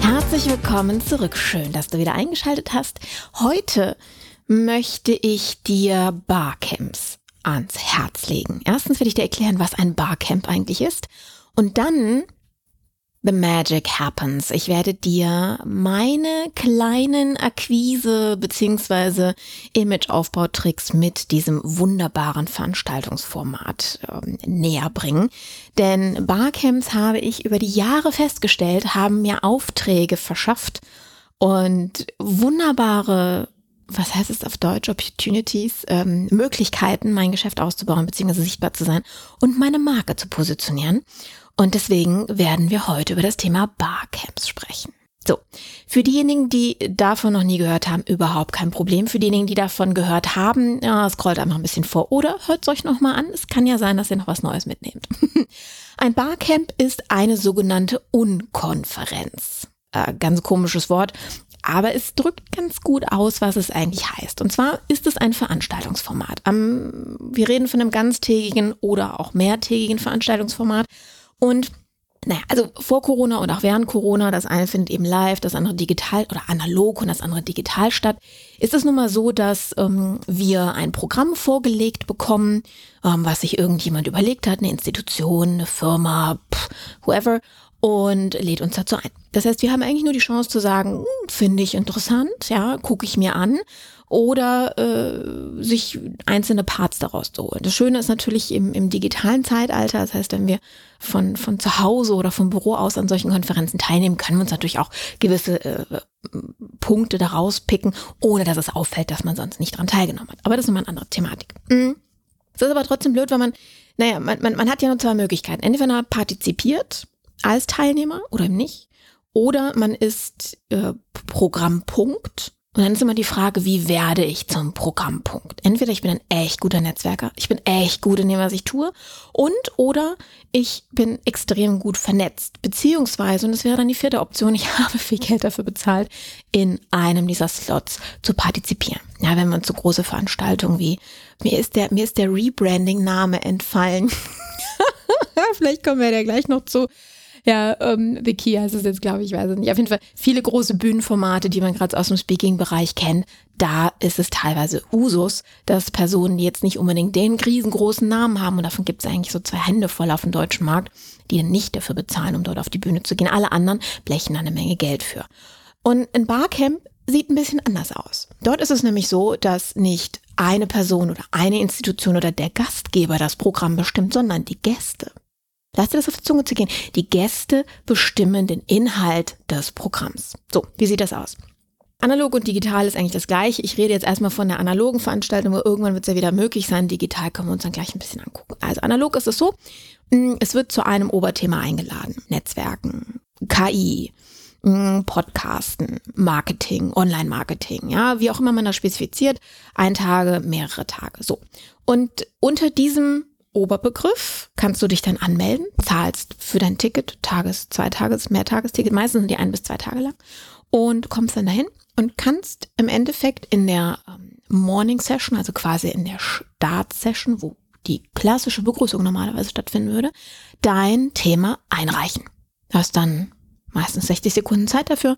Herzlich willkommen zurück. Schön, dass du wieder eingeschaltet hast. Heute möchte ich dir Barcamps ans Herz legen. Erstens werde ich dir erklären, was ein Barcamp eigentlich ist. Und dann The Magic Happens. Ich werde dir meine kleinen Akquise- bzw. Imageaufbautricks mit diesem wunderbaren Veranstaltungsformat ähm, näher bringen. Denn Barcamps habe ich über die Jahre festgestellt, haben mir Aufträge verschafft und wunderbare was heißt es auf Deutsch, Opportunities, ähm, Möglichkeiten, mein Geschäft auszubauen bzw. sichtbar zu sein und meine Marke zu positionieren. Und deswegen werden wir heute über das Thema Barcamps sprechen. So, für diejenigen, die davon noch nie gehört haben, überhaupt kein Problem. Für diejenigen, die davon gehört haben, ja, scrollt einfach ein bisschen vor oder hört es euch nochmal an. Es kann ja sein, dass ihr noch was Neues mitnehmt. ein Barcamp ist eine sogenannte Unkonferenz. Äh, ganz komisches Wort, aber es drückt ganz gut aus, was es eigentlich heißt. Und zwar ist es ein Veranstaltungsformat. wir reden von einem ganztägigen oder auch mehrtägigen Veranstaltungsformat. Und naja, also vor Corona und auch während Corona, das eine findet eben live, das andere digital oder analog und das andere digital statt, ist es nun mal so, dass ähm, wir ein Programm vorgelegt bekommen, ähm, was sich irgendjemand überlegt hat, eine Institution, eine Firma, pff, whoever, und lädt uns dazu ein. Das heißt, wir haben eigentlich nur die Chance zu sagen, hm, finde ich interessant, ja, gucke ich mir an oder äh, sich einzelne Parts daraus zu holen. Das Schöne ist natürlich im, im digitalen Zeitalter, das heißt, wenn wir von, von zu Hause oder vom Büro aus an solchen Konferenzen teilnehmen, können wir uns natürlich auch gewisse äh, Punkte daraus picken, ohne dass es auffällt, dass man sonst nicht dran teilgenommen hat. Aber das ist immer eine andere Thematik. Mhm. Es ist aber trotzdem blöd, weil man, naja, man, man, man hat ja nur zwei Möglichkeiten. Entweder man partizipiert als Teilnehmer oder eben nicht. Oder man ist äh, Programmpunkt und dann ist immer die Frage, wie werde ich zum Programmpunkt? Entweder ich bin ein echt guter Netzwerker, ich bin echt gut in dem, was ich tue, und oder ich bin extrem gut vernetzt, beziehungsweise, und das wäre dann die vierte Option, ich habe viel Geld dafür bezahlt, in einem dieser Slots zu partizipieren. Ja, wenn man zu große Veranstaltungen wie, mir ist der, mir ist der Rebranding-Name entfallen. Vielleicht kommen wir da gleich noch zu. Ja, ähm, The Key heißt es jetzt, glaube ich, weiß es nicht. Auf jeden Fall viele große Bühnenformate, die man gerade aus dem Speaking-Bereich kennt. Da ist es teilweise Usus, dass Personen, die jetzt nicht unbedingt den riesengroßen Namen haben, und davon gibt es eigentlich so zwei Hände voll auf dem deutschen Markt, die dann nicht dafür bezahlen, um dort auf die Bühne zu gehen. Alle anderen blechen da eine Menge Geld für. Und ein Barcamp sieht ein bisschen anders aus. Dort ist es nämlich so, dass nicht eine Person oder eine Institution oder der Gastgeber das Programm bestimmt, sondern die Gäste. Lass dir das auf die Zunge zu gehen. Die Gäste bestimmen den Inhalt des Programms. So, wie sieht das aus? Analog und digital ist eigentlich das gleiche. Ich rede jetzt erstmal von der analogen Veranstaltung, aber irgendwann wird es ja wieder möglich sein. Digital können wir uns dann gleich ein bisschen angucken. Also analog ist es so, mm, es wird zu einem Oberthema eingeladen. Netzwerken, KI, mm, Podcasten, Marketing, Online-Marketing, ja, wie auch immer man das spezifiziert. Ein Tage, mehrere Tage, so. Und unter diesem Oberbegriff kannst du dich dann anmelden, zahlst für dein Ticket, Tages-, Zweitages-, Mehrtagesticket, meistens sind die ein bis zwei Tage lang und kommst dann dahin und kannst im Endeffekt in der ähm, Morning Session, also quasi in der Start Session, wo die klassische Begrüßung normalerweise stattfinden würde, dein Thema einreichen. Du hast dann meistens 60 Sekunden Zeit dafür,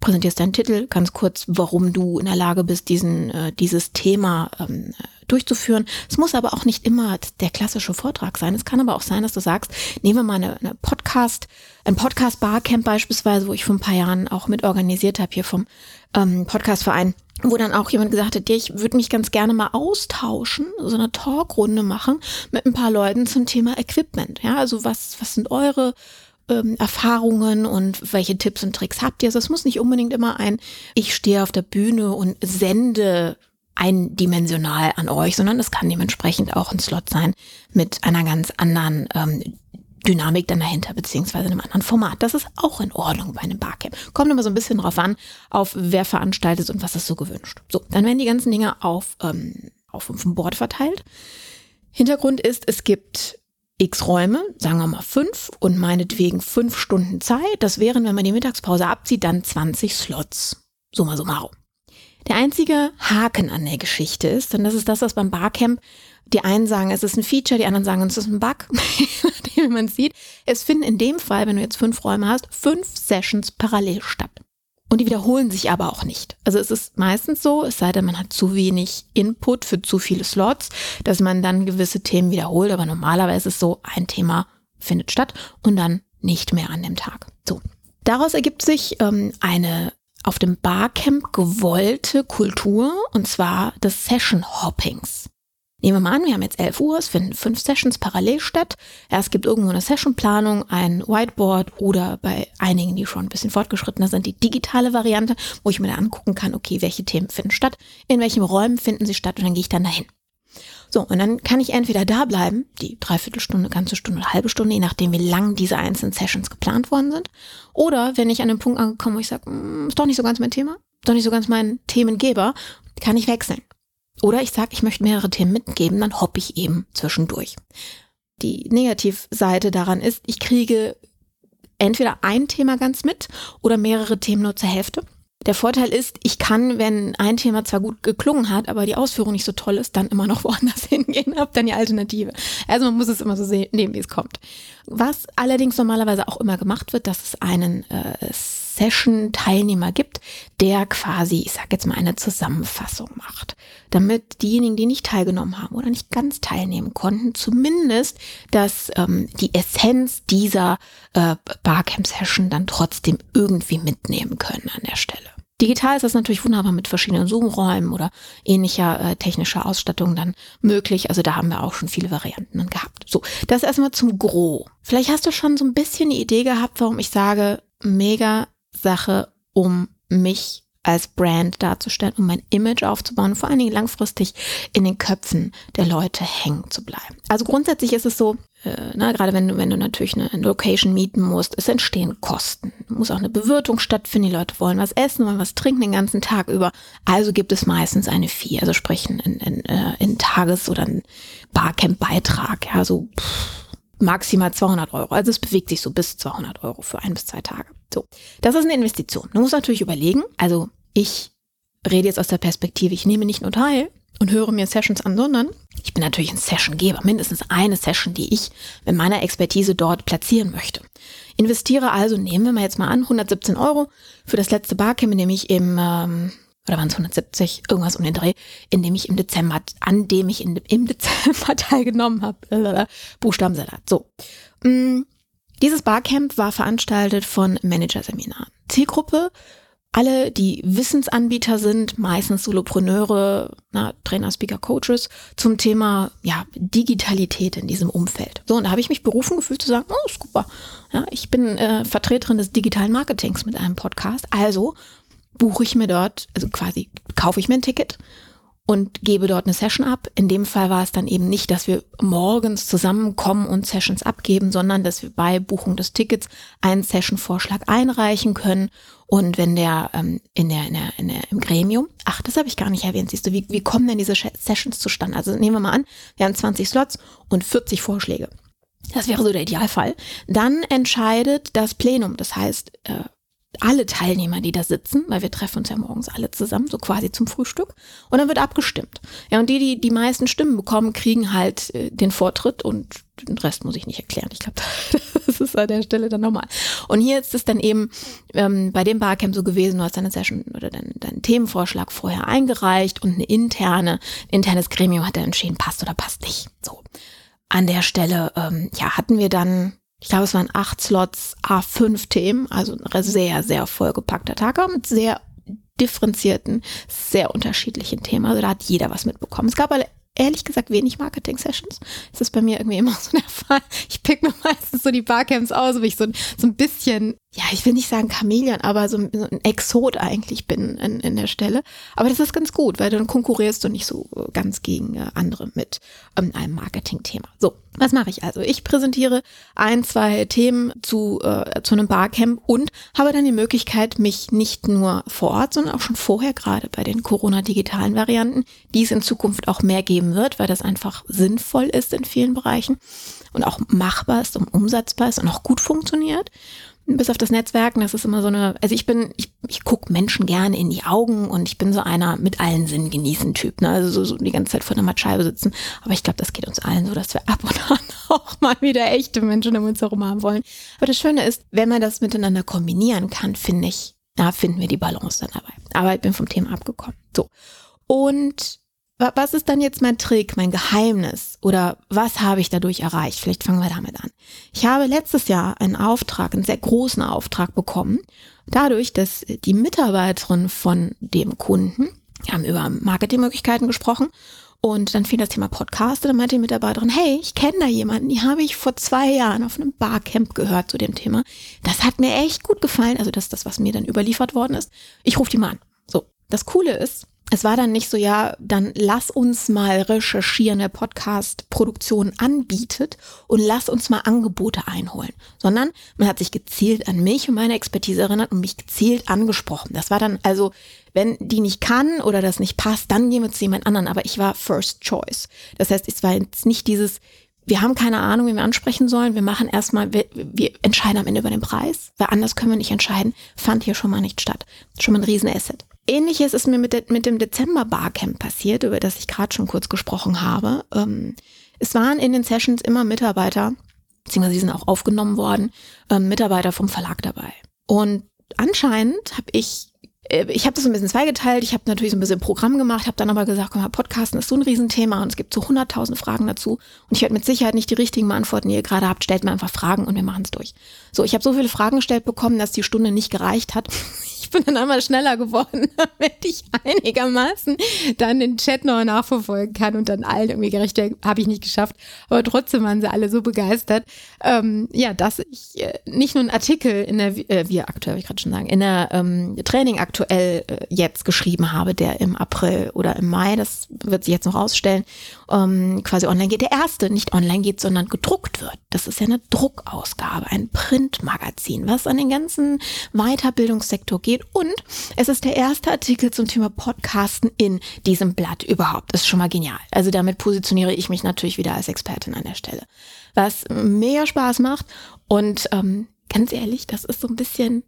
präsentierst deinen Titel, ganz kurz, warum du in der Lage bist, diesen, äh, dieses Thema ähm, durchzuführen. Es muss aber auch nicht immer der klassische Vortrag sein. Es kann aber auch sein, dass du sagst, nehmen wir mal eine, eine Podcast, ein Podcast-Barcamp beispielsweise, wo ich vor ein paar Jahren auch mit organisiert habe hier vom ähm, Podcastverein wo dann auch jemand gesagt hat, ich würde mich ganz gerne mal austauschen, so eine Talkrunde machen mit ein paar Leuten zum Thema Equipment. Ja, also was, was sind eure ähm, Erfahrungen und welche Tipps und Tricks habt ihr? Also es muss nicht unbedingt immer ein, ich stehe auf der Bühne und sende eindimensional an euch, sondern es kann dementsprechend auch ein Slot sein mit einer ganz anderen ähm, Dynamik dann dahinter, beziehungsweise einem anderen Format. Das ist auch in Ordnung bei einem Barcamp. Kommt immer so ein bisschen drauf an, auf wer veranstaltet und was ist so gewünscht. So, dann werden die ganzen Dinge auf, ähm, auf dem Board verteilt. Hintergrund ist, es gibt x Räume, sagen wir mal fünf und meinetwegen fünf Stunden Zeit. Das wären, wenn man die Mittagspause abzieht, dann 20 Slots. Summa summarum. Der einzige Haken an der Geschichte ist, und das ist das, was beim Barcamp die einen sagen, es ist ein Feature, die anderen sagen, es ist ein Bug, wie man sieht. Es finden in dem Fall, wenn du jetzt fünf Räume hast, fünf Sessions parallel statt. Und die wiederholen sich aber auch nicht. Also es ist meistens so, es sei denn, man hat zu wenig Input für zu viele Slots, dass man dann gewisse Themen wiederholt. Aber normalerweise ist es so, ein Thema findet statt und dann nicht mehr an dem Tag. So. Daraus ergibt sich ähm, eine auf dem Barcamp gewollte Kultur und zwar des Session Hoppings. Nehmen wir mal an, wir haben jetzt 11 Uhr, es finden fünf Sessions parallel statt. Es gibt irgendwo eine Sessionplanung, ein Whiteboard oder bei einigen, die schon ein bisschen fortgeschrittener sind, die digitale Variante, wo ich mir dann angucken kann, okay, welche Themen finden statt, in welchen Räumen finden sie statt und dann gehe ich dann dahin. So, und dann kann ich entweder da bleiben, die Dreiviertelstunde, ganze Stunde, halbe Stunde, je nachdem, wie lang diese einzelnen Sessions geplant worden sind. Oder wenn ich an den Punkt angekommen, wo ich sage, hm, ist doch nicht so ganz mein Thema, doch nicht so ganz mein Themengeber, kann ich wechseln. Oder ich sage, ich möchte mehrere Themen mitgeben, dann hoppe ich eben zwischendurch. Die Negativseite daran ist, ich kriege entweder ein Thema ganz mit oder mehrere Themen nur zur Hälfte. Der Vorteil ist, ich kann, wenn ein Thema zwar gut geklungen hat, aber die Ausführung nicht so toll ist, dann immer noch woanders hingehen, habe dann die Alternative. Also man muss es immer so sehen, nehmen, wie es kommt. Was allerdings normalerweise auch immer gemacht wird, dass es einen äh, Session-Teilnehmer gibt, der quasi, ich sage jetzt mal, eine Zusammenfassung macht, damit diejenigen, die nicht teilgenommen haben oder nicht ganz teilnehmen konnten, zumindest, dass ähm, die Essenz dieser äh, Barcamp-Session dann trotzdem irgendwie mitnehmen können an der Stelle. Digital ist das natürlich wunderbar mit verschiedenen Zoom-Räumen oder ähnlicher äh, technischer Ausstattung dann möglich. Also da haben wir auch schon viele Varianten gehabt. So, das erstmal zum Gro. Vielleicht hast du schon so ein bisschen die Idee gehabt, warum ich sage, mega Sache, um mich als Brand darzustellen, um mein Image aufzubauen, vor allen Dingen langfristig in den Köpfen der Leute hängen zu bleiben. Also grundsätzlich ist es so, äh, na, gerade wenn du, wenn du natürlich eine, eine Location mieten musst, es entstehen Kosten. Muss auch eine Bewirtung stattfinden, die Leute wollen was essen, wollen was trinken den ganzen Tag über. Also gibt es meistens eine Fee, also sprich in, in, äh, in Tages- oder Barcamp-Beitrag, ja, so pff, maximal 200 Euro. Also es bewegt sich so bis 200 Euro für ein bis zwei Tage. So, das ist eine Investition. Du musst natürlich überlegen, also ich rede jetzt aus der Perspektive, ich nehme nicht nur teil und höre mir Sessions an, sondern ich bin natürlich ein Sessiongeber, mindestens eine Session, die ich mit meiner Expertise dort platzieren möchte. Investiere also, nehmen wir mal jetzt mal an, 117 Euro für das letzte Barcamp, in dem ich im, ähm, oder waren es 170, irgendwas um den Dreh, in dem ich im Dezember, an dem ich in, im Dezember teilgenommen habe. Buchstabensalat. So. Mm, dieses Barcamp war veranstaltet von Manager-Seminar. Zielgruppe, alle, die Wissensanbieter sind, meistens Solopreneure, na, Trainer, Speaker, Coaches, zum Thema ja, Digitalität in diesem Umfeld. So, und da habe ich mich berufen gefühlt zu sagen, oh, super. Ja, ich bin äh, Vertreterin des digitalen Marketings mit einem Podcast. Also buche ich mir dort, also quasi kaufe ich mir ein Ticket und gebe dort eine Session ab. In dem Fall war es dann eben nicht, dass wir morgens zusammenkommen und Sessions abgeben, sondern dass wir bei Buchung des Tickets einen Session-Vorschlag einreichen können. Und wenn der, ähm, in der, in der, in der im Gremium, ach, das habe ich gar nicht erwähnt, siehst du, wie, wie kommen denn diese Sessions zustande? Also nehmen wir mal an, wir haben 20 Slots und 40 Vorschläge. Das wäre so der Idealfall. Dann entscheidet das Plenum, das heißt, äh, alle Teilnehmer, die da sitzen, weil wir treffen uns ja morgens alle zusammen, so quasi zum Frühstück, und dann wird abgestimmt. Ja, und die, die die meisten Stimmen bekommen, kriegen halt äh, den Vortritt und den Rest muss ich nicht erklären. Ich glaube, das ist an der Stelle dann normal. Und hier ist es dann eben ähm, bei dem Barcamp so gewesen, du hast deine Session oder deinen dein Themenvorschlag vorher eingereicht und eine interne, ein internes Gremium hat dann entschieden, passt oder passt nicht. So. An der Stelle, ähm, ja, hatten wir dann ich glaube, es waren acht Slots, A5 Themen, also ein sehr, sehr vollgepackter Tag, aber mit sehr differenzierten, sehr unterschiedlichen Themen. Also da hat jeder was mitbekommen. Es gab ehrlich gesagt wenig Marketing-Sessions. Das ist bei mir irgendwie immer so der Fall. Ich pick mir meistens so die Barcamps aus, wo ich so, so ein bisschen ja, ich will nicht sagen Chamäleon, aber so, ein Exot eigentlich bin in, in der Stelle. Aber das ist ganz gut, weil dann konkurrierst du nicht so ganz gegen äh, andere mit ähm, einem Marketing-Thema. So, was mache ich also? Ich präsentiere ein, zwei Themen zu, äh, zu einem Barcamp und habe dann die Möglichkeit, mich nicht nur vor Ort, sondern auch schon vorher, gerade bei den Corona-digitalen Varianten, die es in Zukunft auch mehr geben wird, weil das einfach sinnvoll ist in vielen Bereichen und auch machbar ist und umsetzbar ist und auch gut funktioniert bis auf das Netzwerken, das ist immer so eine, also ich bin, ich, ich gucke Menschen gerne in die Augen und ich bin so einer mit allen Sinnen genießen Typ, ne? Also so, so die ganze Zeit vor einer Matscheibe sitzen. Aber ich glaube, das geht uns allen so, dass wir ab und an auch mal wieder echte Menschen um uns herum haben wollen. Aber das Schöne ist, wenn man das miteinander kombinieren kann, finde ich, da finden wir die Balance dann dabei. Aber ich bin vom Thema abgekommen. So. Und was ist dann jetzt mein Trick, mein Geheimnis oder was habe ich dadurch erreicht? Vielleicht fangen wir damit an. Ich habe letztes Jahr einen Auftrag, einen sehr großen Auftrag bekommen, dadurch, dass die Mitarbeiterin von dem Kunden, wir haben über Marketingmöglichkeiten gesprochen und dann fiel das Thema Podcast und dann meinte die Mitarbeiterin, hey, ich kenne da jemanden, die habe ich vor zwei Jahren auf einem Barcamp gehört zu dem Thema. Das hat mir echt gut gefallen, also das ist das, was mir dann überliefert worden ist. Ich rufe die mal an. So, das Coole ist, es war dann nicht so, ja, dann lass uns mal recherchieren, der Podcast Produktion anbietet und lass uns mal Angebote einholen, sondern man hat sich gezielt an mich und meine Expertise erinnert und mich gezielt angesprochen. Das war dann also, wenn die nicht kann oder das nicht passt, dann gehen wir zu jemand anderen, aber ich war First Choice. Das heißt, es war jetzt nicht dieses, wir haben keine Ahnung, wie wir ansprechen sollen. Wir machen erstmal, wir, wir entscheiden am Ende über den Preis, weil anders können wir nicht entscheiden. Fand hier schon mal nicht statt. Schon mal ein Riesenasset. Ähnliches ist mir mit, de, mit dem Dezember Barcamp passiert, über das ich gerade schon kurz gesprochen habe. Ähm, es waren in den Sessions immer Mitarbeiter, beziehungsweise sie sind auch aufgenommen worden, ähm, Mitarbeiter vom Verlag dabei. Und anscheinend habe ich äh, ich habe das ein bisschen zweigeteilt. Ich habe natürlich so ein bisschen Programm gemacht, habe dann aber gesagt, komm mal, Podcasten ist so ein Riesenthema und es gibt so 100.000 Fragen dazu. Und ich werde mit Sicherheit nicht die richtigen beantworten, die ihr gerade habt. Stellt mir einfach Fragen und wir machen es durch. So, ich habe so viele Fragen gestellt bekommen, dass die Stunde nicht gereicht hat. Ich bin dann einmal schneller geworden, damit ich einigermaßen dann den Chat noch nachverfolgen kann und dann allen irgendwie gerecht habe ich nicht geschafft. Aber trotzdem waren sie alle so begeistert, ähm, ja, dass ich äh, nicht nur einen Artikel in der, äh, wir aktuell, ich gerade schon sagen, in der ähm, Training aktuell äh, jetzt geschrieben habe, der im April oder im Mai, das wird sich jetzt noch ausstellen, ähm, quasi online geht. Der erste nicht online geht, sondern gedruckt wird. Das ist ja eine Druckausgabe, ein Printmagazin, was an den ganzen Weiterbildungssektor geht steht. Und es ist der erste Artikel zum Thema Podcasten in diesem Blatt überhaupt. Das ist schon mal genial. Also damit positioniere ich mich natürlich wieder als Expertin an der Stelle. Was mega Spaß macht und ähm, ganz ehrlich, das ist so ein bisschen,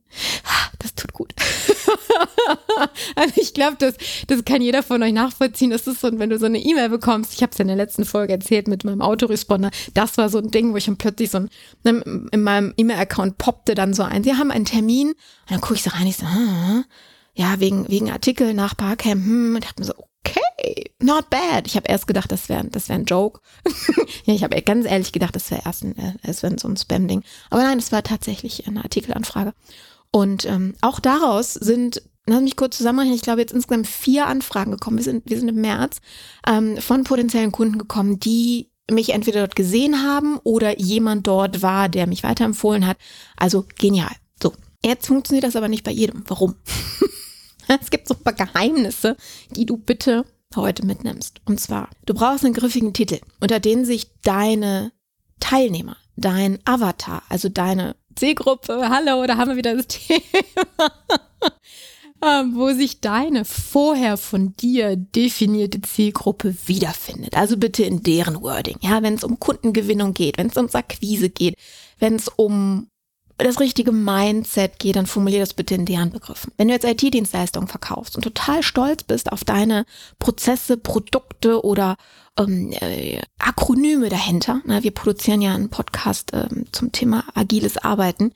das tut gut. also ich glaube, das, das kann jeder von euch nachvollziehen. Das ist so, wenn du so eine E-Mail bekommst, ich habe es in der letzten Folge erzählt mit meinem Autoresponder, das war so ein Ding, wo ich dann plötzlich so ein, ne, in meinem E-Mail-Account poppte dann so ein, sie haben einen Termin und dann gucke ich so rein, ich so, hm, ja, wegen, wegen Artikel nach Barcamp, hm, und dachte mir so, okay, not bad. Ich habe erst gedacht, das wäre das wär ein Joke. ja, ich habe ganz ehrlich gedacht, das wäre erst ein, äh, es wäre so ein Spam-Ding. Aber nein, es war tatsächlich eine Artikelanfrage. Und ähm, auch daraus sind, lass mich kurz zusammenrechnen, ich glaube jetzt insgesamt vier Anfragen gekommen. Wir sind, wir sind im März ähm, von potenziellen Kunden gekommen, die mich entweder dort gesehen haben oder jemand dort war, der mich weiterempfohlen hat. Also genial. So, jetzt funktioniert das aber nicht bei jedem. Warum? Es gibt so ein paar Geheimnisse, die du bitte heute mitnimmst. Und zwar, du brauchst einen griffigen Titel, unter den sich deine Teilnehmer, dein Avatar, also deine Zielgruppe, hallo, da haben wir wieder das Thema, ähm, wo sich deine vorher von dir definierte Zielgruppe wiederfindet. Also bitte in deren Wording. Ja, wenn es um Kundengewinnung geht, wenn es um Akquise geht, wenn es um das richtige Mindset geht, dann formulier das bitte in deren Begriffen. Wenn du jetzt IT-Dienstleistungen verkaufst und total stolz bist auf deine Prozesse, Produkte oder ähm, äh, Akronyme dahinter, na, wir produzieren ja einen Podcast ähm, zum Thema agiles Arbeiten.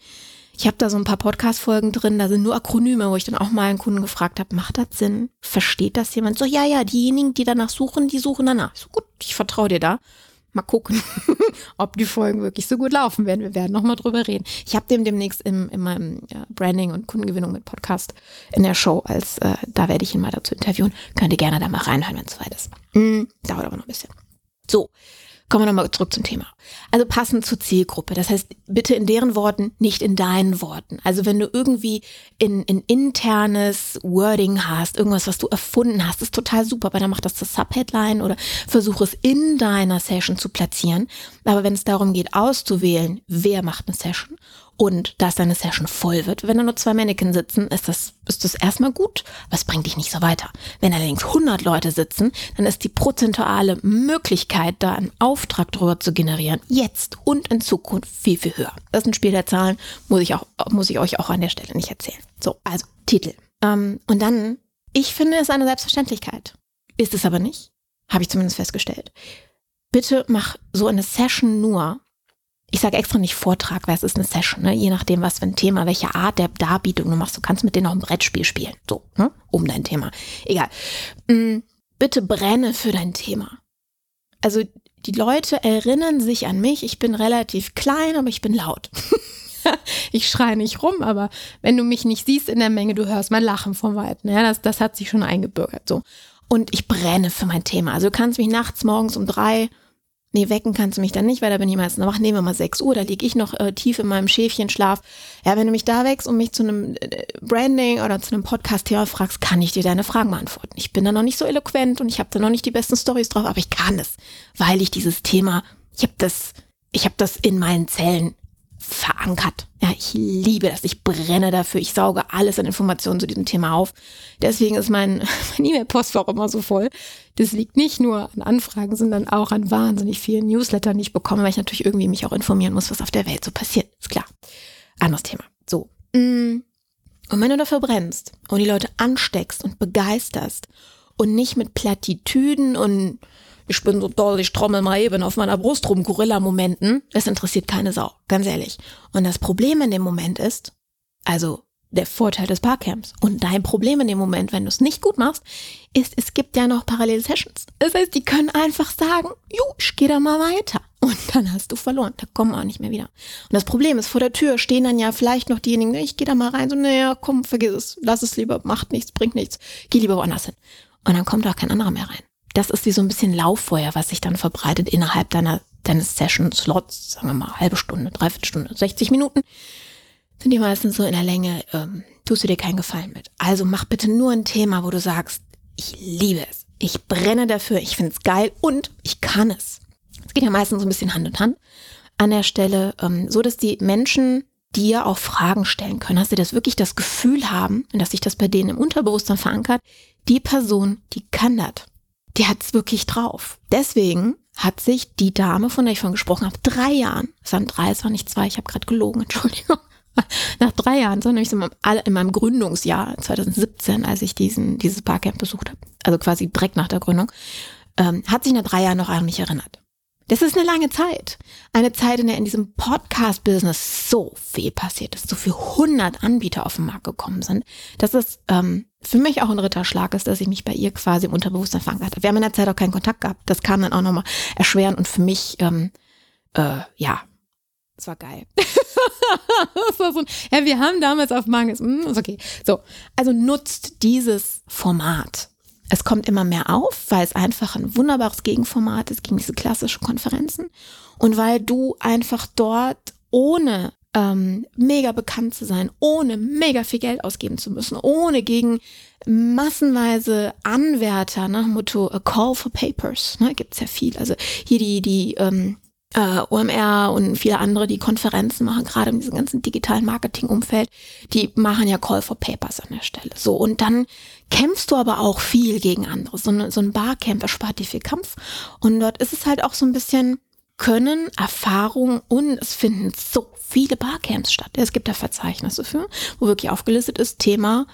Ich habe da so ein paar Podcast-Folgen drin, da sind nur Akronyme, wo ich dann auch mal einen Kunden gefragt habe, macht das Sinn? Versteht das jemand? So, ja, ja, diejenigen, die danach suchen, die suchen danach. Ich so, gut, ich vertraue dir da. Mal gucken, ob die Folgen wirklich so gut laufen werden. Wir werden nochmal drüber reden. Ich habe dem demnächst im, in meinem ja, Branding und Kundengewinnung mit Podcast in der Show, als äh, da werde ich ihn mal dazu interviewen. Könnt ihr gerne da mal reinhören, wenn es weit ist. Mm, dauert aber noch ein bisschen. So, Kommen wir nochmal zurück zum Thema. Also passend zur Zielgruppe. Das heißt, bitte in deren Worten, nicht in deinen Worten. Also wenn du irgendwie in, in internes Wording hast, irgendwas, was du erfunden hast, ist total super, weil dann mach das zur Subheadline oder versuch es in deiner Session zu platzieren. Aber wenn es darum geht, auszuwählen, wer macht eine Session und dass deine Session voll wird. Wenn da nur zwei Mannequin sitzen, ist das, ist das erstmal gut, es bringt dich nicht so weiter. Wenn allerdings 100 Leute sitzen, dann ist die prozentuale Möglichkeit, da einen Auftrag drüber zu generieren, jetzt und in Zukunft viel, viel höher. Das ist ein Spiel der Zahlen, muss ich, auch, muss ich euch auch an der Stelle nicht erzählen. So, also Titel. Ähm, und dann, ich finde es eine Selbstverständlichkeit. Ist es aber nicht, habe ich zumindest festgestellt. Bitte mach so eine Session nur, ich sage extra nicht Vortrag, weil es ist eine Session, ne? je nachdem, was für ein Thema, welche Art der Darbietung du machst. Du kannst mit denen auch ein Brettspiel spielen, so, ne? um dein Thema. Egal. Mm, bitte brenne für dein Thema. Also die Leute erinnern sich an mich. Ich bin relativ klein, aber ich bin laut. ich schreie nicht rum, aber wenn du mich nicht siehst in der Menge, du hörst mein Lachen vom Weiten. Ja, das, das hat sich schon eingebürgert. So. Und ich brenne für mein Thema. Also du kannst mich nachts morgens um drei Nee, wecken kannst du mich dann nicht, weil da bin ich meistens wach. Nehmen wir mal 6 Uhr, da liege ich noch äh, tief in meinem Schäfchenschlaf. Ja, wenn du mich da wächst und mich zu einem äh, Branding oder zu einem Podcast-Thema fragst, kann ich dir deine Fragen beantworten. Ich bin da noch nicht so eloquent und ich habe da noch nicht die besten Stories drauf, aber ich kann es, weil ich dieses Thema, ich habe das, ich habe das in meinen Zellen verankert. Ja, ich liebe das. Ich brenne dafür. Ich sauge alles an Informationen zu diesem Thema auf. Deswegen ist mein, mein E-Mail-Postfach immer so voll. Das liegt nicht nur an Anfragen, sondern auch an wahnsinnig vielen Newslettern, die ich bekomme, weil ich natürlich irgendwie mich auch informieren muss, was auf der Welt so passiert. Ist klar. Anderes Thema. So. Mm. Und wenn du dafür brennst und die Leute ansteckst und begeisterst und nicht mit Plattitüden und ich bin so toll, ich trommel mal eben auf meiner Brust rum, Gorilla-Momenten, das interessiert keine Sau, ganz ehrlich. Und das Problem in dem Moment ist, also der Vorteil des Barcamps und dein Problem in dem Moment, wenn du es nicht gut machst, ist, es gibt ja noch parallele Sessions. Das heißt, die können einfach sagen, jo, ich gehe da mal weiter. Und dann hast du verloren. Da kommen wir auch nicht mehr wieder. Und das Problem ist, vor der Tür stehen dann ja vielleicht noch diejenigen, ich gehe da mal rein, so, naja, komm, vergiss es, lass es lieber, macht nichts, bringt nichts, geh lieber woanders hin. Und dann kommt auch kein anderer mehr rein das ist wie so ein bisschen Lauffeuer, was sich dann verbreitet innerhalb deiner, deines Session-Slots, sagen wir mal halbe Stunde, dreiviertel Stunde, 60 Minuten, sind die meistens so in der Länge, ähm, tust du dir keinen Gefallen mit. Also mach bitte nur ein Thema, wo du sagst, ich liebe es, ich brenne dafür, ich finde es geil und ich kann es. Es geht ja meistens so ein bisschen Hand in Hand an der Stelle, ähm, so dass die Menschen dir auch Fragen stellen können, dass sie das wirklich das Gefühl haben und dass sich das bei denen im Unterbewusstsein verankert, die Person, die kann das die hat's wirklich drauf. Deswegen hat sich die Dame, von der ich vorhin gesprochen habe, drei Jahren, es waren drei, es waren nicht zwei, ich habe gerade gelogen, Entschuldigung, nach drei Jahren, so nämlich in meinem Gründungsjahr 2017, als ich diesen, dieses Barcamp besucht habe, also quasi direkt nach der Gründung, ähm, hat sich nach drei Jahren noch an mich erinnert. Das ist eine lange Zeit. Eine Zeit, in der in diesem Podcast-Business so viel passiert ist, so viel hundert Anbieter auf den Markt gekommen sind, dass es ähm, für mich auch ein Ritterschlag ist, dass ich mich bei ihr quasi im Unterbewusstsein verankert habe. Wir haben in der Zeit auch keinen Kontakt gehabt. Das kam dann auch nochmal erschweren und für mich, ähm, äh, ja, es war geil. das war so ein, ja, wir haben damals auf Mangels, mm, ist okay. So, also nutzt dieses Format es kommt immer mehr auf, weil es einfach ein wunderbares Gegenformat ist gegen diese klassischen Konferenzen und weil du einfach dort ohne ähm, mega bekannt zu sein, ohne mega viel Geld ausgeben zu müssen, ohne gegen massenweise Anwärter nach dem Motto A Call for Papers, ne, gibt's ja viel. Also hier die, die ähm, äh, OMR und viele andere, die Konferenzen machen, gerade in diesem ganzen digitalen Marketing-Umfeld, die machen ja Call for Papers an der Stelle. So, und dann kämpfst du aber auch viel gegen andere. So, eine, so ein Barcamp erspart dir viel Kampf. Und dort ist es halt auch so ein bisschen Können, Erfahrung und es finden so viele Barcamps statt. Es gibt da Verzeichnisse für, wo wirklich aufgelistet ist, Thema,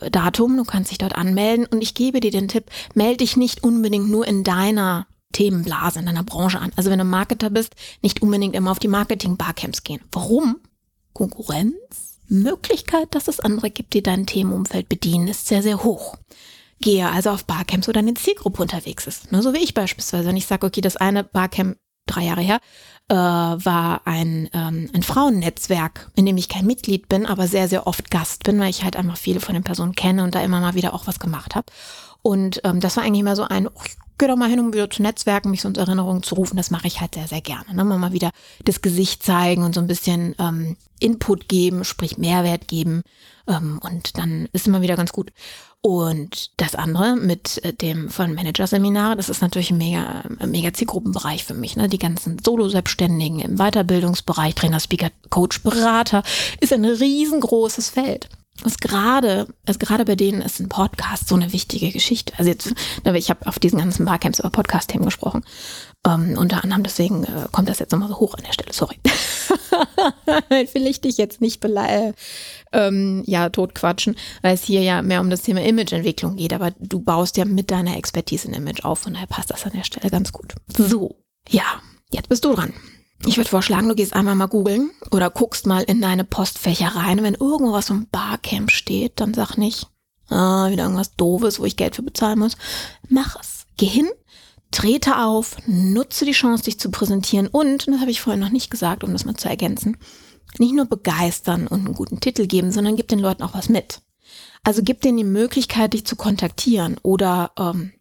äh, Datum, du kannst dich dort anmelden und ich gebe dir den Tipp, melde dich nicht unbedingt nur in deiner Themenblase, in deiner Branche an. Also wenn du Marketer bist, nicht unbedingt immer auf die Marketing-Barcamps gehen. Warum? Konkurrenz? Möglichkeit, dass es andere gibt, die dein Themenumfeld bedienen, ist sehr, sehr hoch. Gehe also auf Barcamps, wo deine Zielgruppe unterwegs ist. Ne, so wie ich beispielsweise. Wenn ich sage, okay, das eine Barcamp drei Jahre her, äh, war ein, ähm, ein Frauennetzwerk, in dem ich kein Mitglied bin, aber sehr, sehr oft Gast bin, weil ich halt einfach viele von den Personen kenne und da immer mal wieder auch was gemacht habe. Und ähm, das war eigentlich immer so ein, oh, ich gehe doch mal hin, um wieder zu netzwerken, mich so in Erinnerung zu rufen. Das mache ich halt sehr, sehr gerne. Ne? Mal wieder das Gesicht zeigen und so ein bisschen ähm, Input geben, sprich Mehrwert geben. Ähm, und dann ist immer wieder ganz gut. Und das andere mit äh, dem von Manager-Seminar, das ist natürlich ein mega, ein mega Zielgruppenbereich für mich. Ne? Die ganzen Solo-Selbstständigen im Weiterbildungsbereich, Trainer, Speaker, Coach, Berater, ist ein riesengroßes Feld. Was gerade, also gerade bei denen ist ein Podcast so eine wichtige Geschichte. Also jetzt, ne, ich habe auf diesen ganzen Barcamps über Podcast-Themen gesprochen. Ähm, unter anderem deswegen äh, kommt das jetzt nochmal so hoch an der Stelle. Sorry. Will ich dich jetzt nicht äh, ähm, ja, totquatschen, weil es hier ja mehr um das Thema Imageentwicklung geht, aber du baust ja mit deiner Expertise ein Image auf und daher passt das an der Stelle ganz gut. So, ja, jetzt bist du dran. Ich würde vorschlagen, du gehst einmal mal googeln oder guckst mal in deine Postfächer rein. wenn irgendwo was vom Barcamp steht, dann sag nicht, ah, wieder irgendwas Doofes, wo ich Geld für bezahlen muss. Mach es. Geh hin, trete auf, nutze die Chance, dich zu präsentieren und, und das habe ich vorhin noch nicht gesagt, um das mal zu ergänzen, nicht nur begeistern und einen guten Titel geben, sondern gib den Leuten auch was mit. Also gib denen die Möglichkeit, dich zu kontaktieren oder ähm,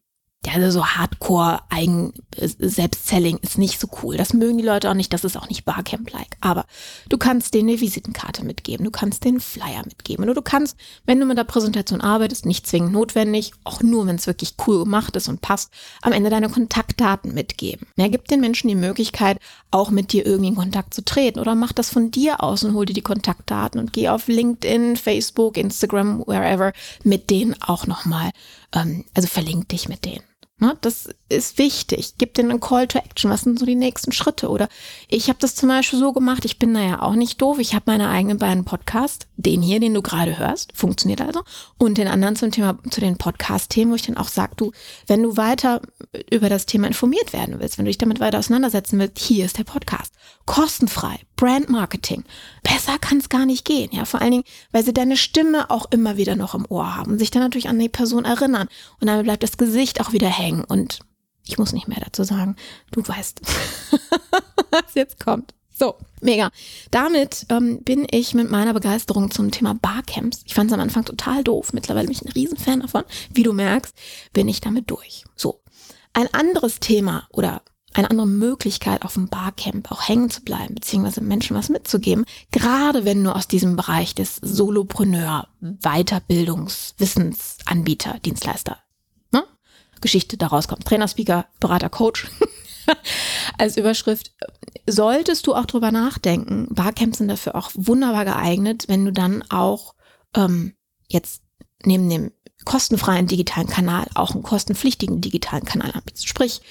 ja, also so Hardcore Eigen äh, Selbstselling ist nicht so cool. Das mögen die Leute auch nicht, das ist auch nicht Barcamp-like. Aber du kannst denen eine Visitenkarte mitgeben, du kannst den Flyer mitgeben. Oder du kannst, wenn du mit der Präsentation arbeitest, nicht zwingend notwendig, auch nur, wenn es wirklich cool gemacht ist und passt, am Ende deine Kontaktdaten mitgeben. Ja, gib den Menschen die Möglichkeit, auch mit dir irgendwie in Kontakt zu treten. Oder mach das von dir aus und hol dir die Kontaktdaten und geh auf LinkedIn, Facebook, Instagram, wherever, mit denen auch nochmal, ähm, also verlink dich mit denen. Ne, das ist wichtig. Gib denen einen Call to Action. Was sind so die nächsten Schritte? Oder ich habe das zum Beispiel so gemacht. Ich bin da ja auch nicht doof. Ich habe meine eigenen beiden Podcasts. Den hier, den du gerade hörst, funktioniert also. Und den anderen zum Thema, zu den Podcast-Themen, wo ich dann auch sage, du, wenn du weiter über das Thema informiert werden willst, wenn du dich damit weiter auseinandersetzen willst, hier ist der Podcast. Kostenfrei. Brand Marketing. Besser kann es gar nicht gehen. Ja, vor allen Dingen, weil sie deine Stimme auch immer wieder noch im Ohr haben sich dann natürlich an die Person erinnern. Und damit bleibt das Gesicht auch wieder hängen. Und ich muss nicht mehr dazu sagen. Du weißt, was jetzt kommt. So, mega. Damit ähm, bin ich mit meiner Begeisterung zum Thema Barcamps. Ich fand es am Anfang total doof. Mittlerweile bin ich ein Riesenfan davon. Wie du merkst, bin ich damit durch. So. Ein anderes Thema oder eine andere Möglichkeit, auf dem Barcamp auch hängen zu bleiben, beziehungsweise Menschen was mitzugeben, gerade wenn du aus diesem Bereich des Solopreneur, Weiterbildungs, Wissensanbieter, Dienstleister, ne? Geschichte daraus kommt. Trainer, Speaker, Berater, Coach. Als Überschrift solltest du auch drüber nachdenken. Barcamps sind dafür auch wunderbar geeignet, wenn du dann auch ähm, jetzt neben dem kostenfreien digitalen Kanal auch einen kostenpflichtigen digitalen Kanal anbietest. Sprich,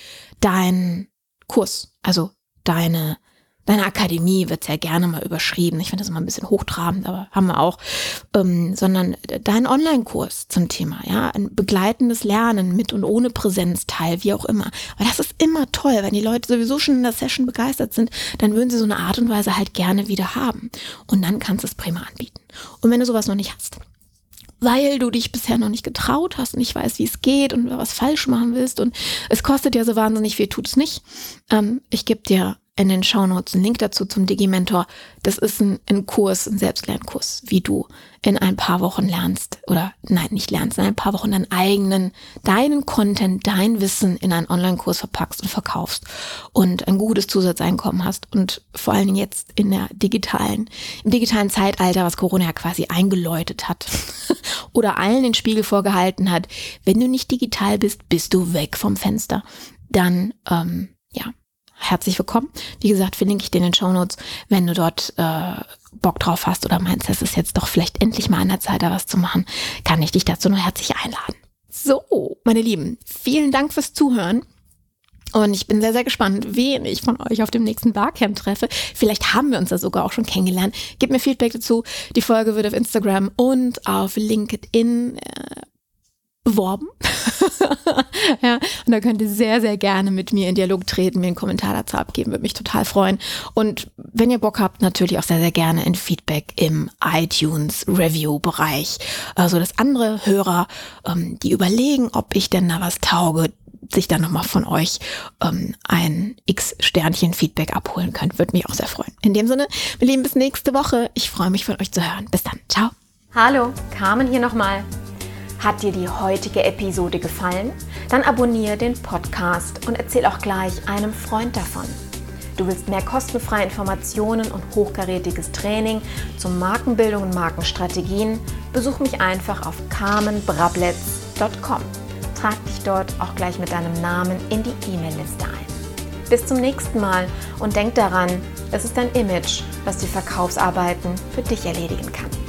dein Kurs, also deine Deine Akademie wird sehr gerne mal überschrieben. Ich finde das immer ein bisschen hochtrabend, aber haben wir auch. Ähm, sondern dein Online-Kurs zum Thema, ja, ein begleitendes Lernen mit und ohne Präsenzteil, wie auch immer. Aber das ist immer toll, wenn die Leute sowieso schon in der Session begeistert sind, dann würden sie so eine Art und Weise halt gerne wieder haben. Und dann kannst du es prima anbieten. Und wenn du sowas noch nicht hast, weil du dich bisher noch nicht getraut hast und nicht weißt, wie es geht und was falsch machen willst und es kostet ja so wahnsinnig viel, tut es nicht. Ähm, ich gebe dir in den Shownotes einen Link dazu zum Digimentor. Das ist ein, ein Kurs, ein Selbstlernkurs, wie du in ein paar Wochen lernst oder nein, nicht lernst, in ein paar Wochen deinen eigenen, deinen Content, dein Wissen in einen Online-Kurs verpackst und verkaufst und ein gutes Zusatzeinkommen hast und vor allen Dingen jetzt in der digitalen, im digitalen Zeitalter, was Corona ja quasi eingeläutet hat oder allen den Spiegel vorgehalten hat, wenn du nicht digital bist, bist du weg vom Fenster. Dann, ähm, herzlich willkommen. Wie gesagt, verlinke ich dir in den Show Notes, wenn du dort äh, Bock drauf hast oder meinst, es ist jetzt doch vielleicht endlich mal an der Zeit, da was zu machen, kann ich dich dazu nur herzlich einladen. So, meine Lieben, vielen Dank fürs Zuhören. Und ich bin sehr, sehr gespannt, wen ich von euch auf dem nächsten Barcamp treffe. Vielleicht haben wir uns da sogar auch schon kennengelernt. Gebt mir Feedback dazu. Die Folge wird auf Instagram und auf LinkedIn äh, beworben. ja, und da könnt ihr sehr, sehr gerne mit mir in Dialog treten, mir einen Kommentar dazu abgeben, würde mich total freuen. Und wenn ihr Bock habt, natürlich auch sehr, sehr gerne ein Feedback im iTunes Review Bereich, also dass andere Hörer, ähm, die überlegen, ob ich denn da was tauge, sich dann nochmal von euch ähm, ein X-Sternchen-Feedback abholen könnt. Würde mich auch sehr freuen. In dem Sinne, wir lieben bis nächste Woche. Ich freue mich von euch zu hören. Bis dann. Ciao. Hallo, Carmen hier nochmal. Hat dir die heutige Episode gefallen? Dann abonniere den Podcast und erzähl auch gleich einem Freund davon. Du willst mehr kostenfreie Informationen und hochkarätiges Training zur Markenbildung und Markenstrategien? Besuch mich einfach auf carmenbrabletz.com. Trag dich dort auch gleich mit deinem Namen in die E-Mail-Liste ein. Bis zum nächsten Mal und denk daran, es ist dein Image, was die Verkaufsarbeiten für dich erledigen kann.